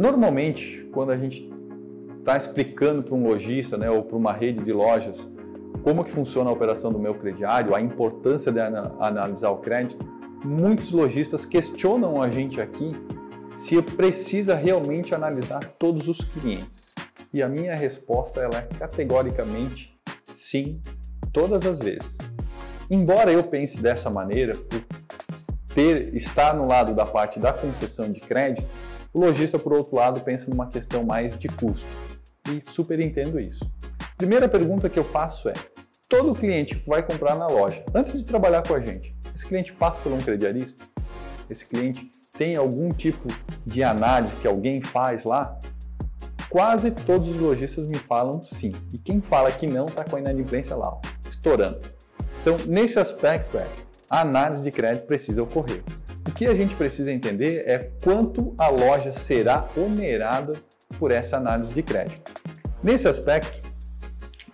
Normalmente, quando a gente está explicando para um lojista né, ou para uma rede de lojas como que funciona a operação do meu crediário, a importância de analisar o crédito, muitos lojistas questionam a gente aqui se precisa realmente analisar todos os clientes. E a minha resposta ela é categoricamente sim, todas as vezes. Embora eu pense dessa maneira, por ter, estar no lado da parte da concessão de crédito, o lojista, por outro lado, pensa numa questão mais de custo. E super entendo isso. Primeira pergunta que eu faço é: todo cliente que vai comprar na loja, antes de trabalhar com a gente, esse cliente passa por um crediarista? Esse cliente tem algum tipo de análise que alguém faz lá? Quase todos os lojistas me falam sim. E quem fala que não está com a inadimplência lá, ó, estourando. Então, nesse aspecto, é, a análise de crédito precisa ocorrer. O que a gente precisa entender é quanto a loja será onerada por essa análise de crédito. Nesse aspecto,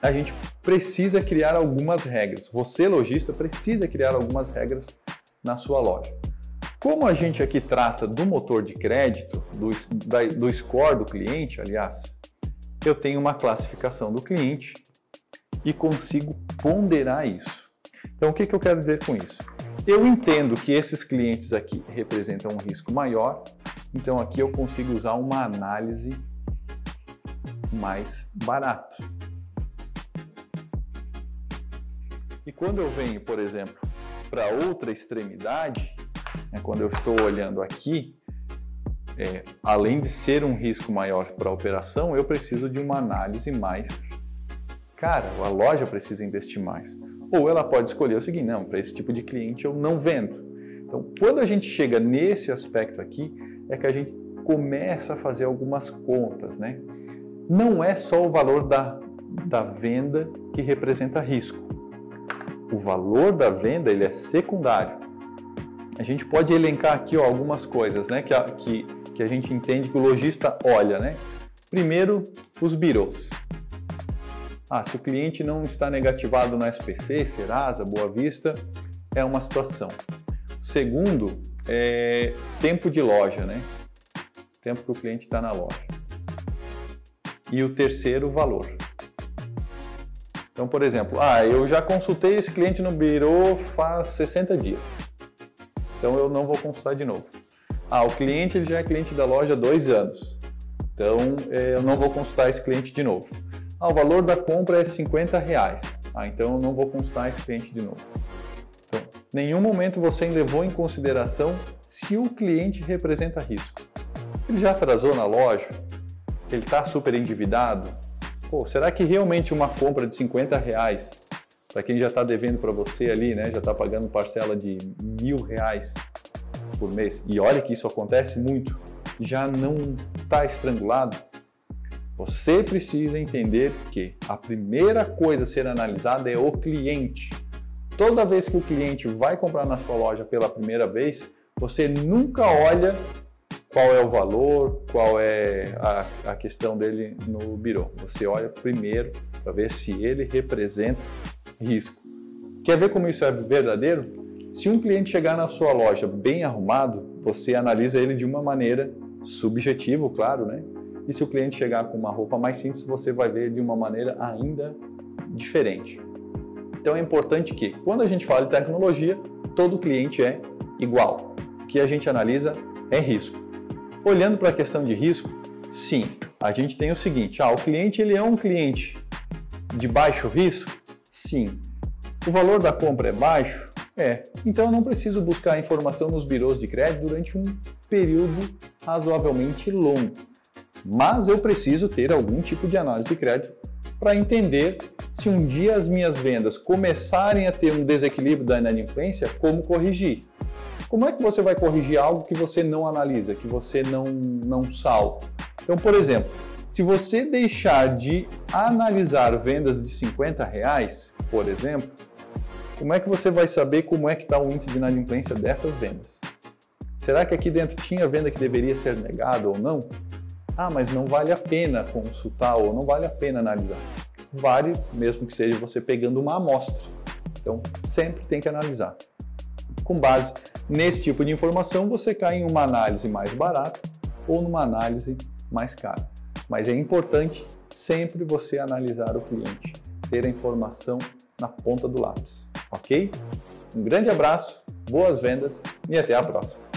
a gente precisa criar algumas regras. Você, lojista, precisa criar algumas regras na sua loja. Como a gente aqui trata do motor de crédito, do, da, do score do cliente, aliás, eu tenho uma classificação do cliente e consigo ponderar isso. Então, o que, que eu quero dizer com isso? Eu entendo que esses clientes aqui representam um risco maior, então aqui eu consigo usar uma análise mais barata. E quando eu venho, por exemplo, para outra extremidade, né, quando eu estou olhando aqui, é, além de ser um risco maior para a operação, eu preciso de uma análise mais cara. A loja precisa investir mais. Ou ela pode escolher o seguinte: não, para esse tipo de cliente eu não vendo. Então, quando a gente chega nesse aspecto aqui, é que a gente começa a fazer algumas contas, né? Não é só o valor da, da venda que representa risco. O valor da venda ele é secundário a gente pode elencar aqui ó, algumas coisas né, que, a, que, que a gente entende que o lojista olha. Né? Primeiro, os birôs. Ah, se o cliente não está negativado na SPC, Serasa, Boa Vista, é uma situação. Segundo, é tempo de loja, né? Tempo que o cliente está na loja. E o terceiro, valor. Então, por exemplo, ah, eu já consultei esse cliente no birô faz 60 dias. Então eu não vou consultar de novo. Ah, o cliente ele já é cliente da loja há dois anos. Então é, eu não vou consultar esse cliente de novo. Ah, o valor da compra é 50 reais. Ah, então eu não vou consultar esse cliente de novo. Então, nenhum momento você levou em consideração se o cliente representa risco. Ele já atrasou na loja? Ele está super endividado? Pô, será que realmente uma compra de 50 reais para quem já está devendo para você ali, né, já está pagando parcela de mil reais por mês, e olha que isso acontece muito, já não está estrangulado, você precisa entender que a primeira coisa a ser analisada é o cliente. Toda vez que o cliente vai comprar na sua loja pela primeira vez, você nunca olha qual é o valor, qual é a, a questão dele no birô. Você olha primeiro para ver se ele representa risco. Quer ver como isso é verdadeiro? Se um cliente chegar na sua loja bem arrumado, você analisa ele de uma maneira subjetiva, claro, né? E se o cliente chegar com uma roupa mais simples, você vai ver de uma maneira ainda diferente. Então é importante que, quando a gente fala de tecnologia, todo cliente é igual. O que a gente analisa é risco. Olhando para a questão de risco, sim, a gente tem o seguinte: ah, o cliente ele é um cliente de baixo risco, Sim. O valor da compra é baixo? É. Então eu não preciso buscar informação nos birôs de crédito durante um período razoavelmente longo. Mas eu preciso ter algum tipo de análise de crédito para entender se um dia as minhas vendas começarem a ter um desequilíbrio da inadimplência, como corrigir. Como é que você vai corrigir algo que você não analisa, que você não, não salva? Então, por exemplo, se você deixar de analisar vendas de 50 reais, por exemplo, como é que você vai saber como é que está o índice de inadimplência dessas vendas? Será que aqui dentro tinha venda que deveria ser negada ou não? Ah, mas não vale a pena consultar ou não vale a pena analisar. Vale, mesmo que seja você pegando uma amostra. Então, sempre tem que analisar. Com base nesse tipo de informação, você cai em uma análise mais barata ou numa análise mais caro. Mas é importante sempre você analisar o cliente, ter a informação na ponta do lápis, ok? Um grande abraço, boas vendas e até a próxima!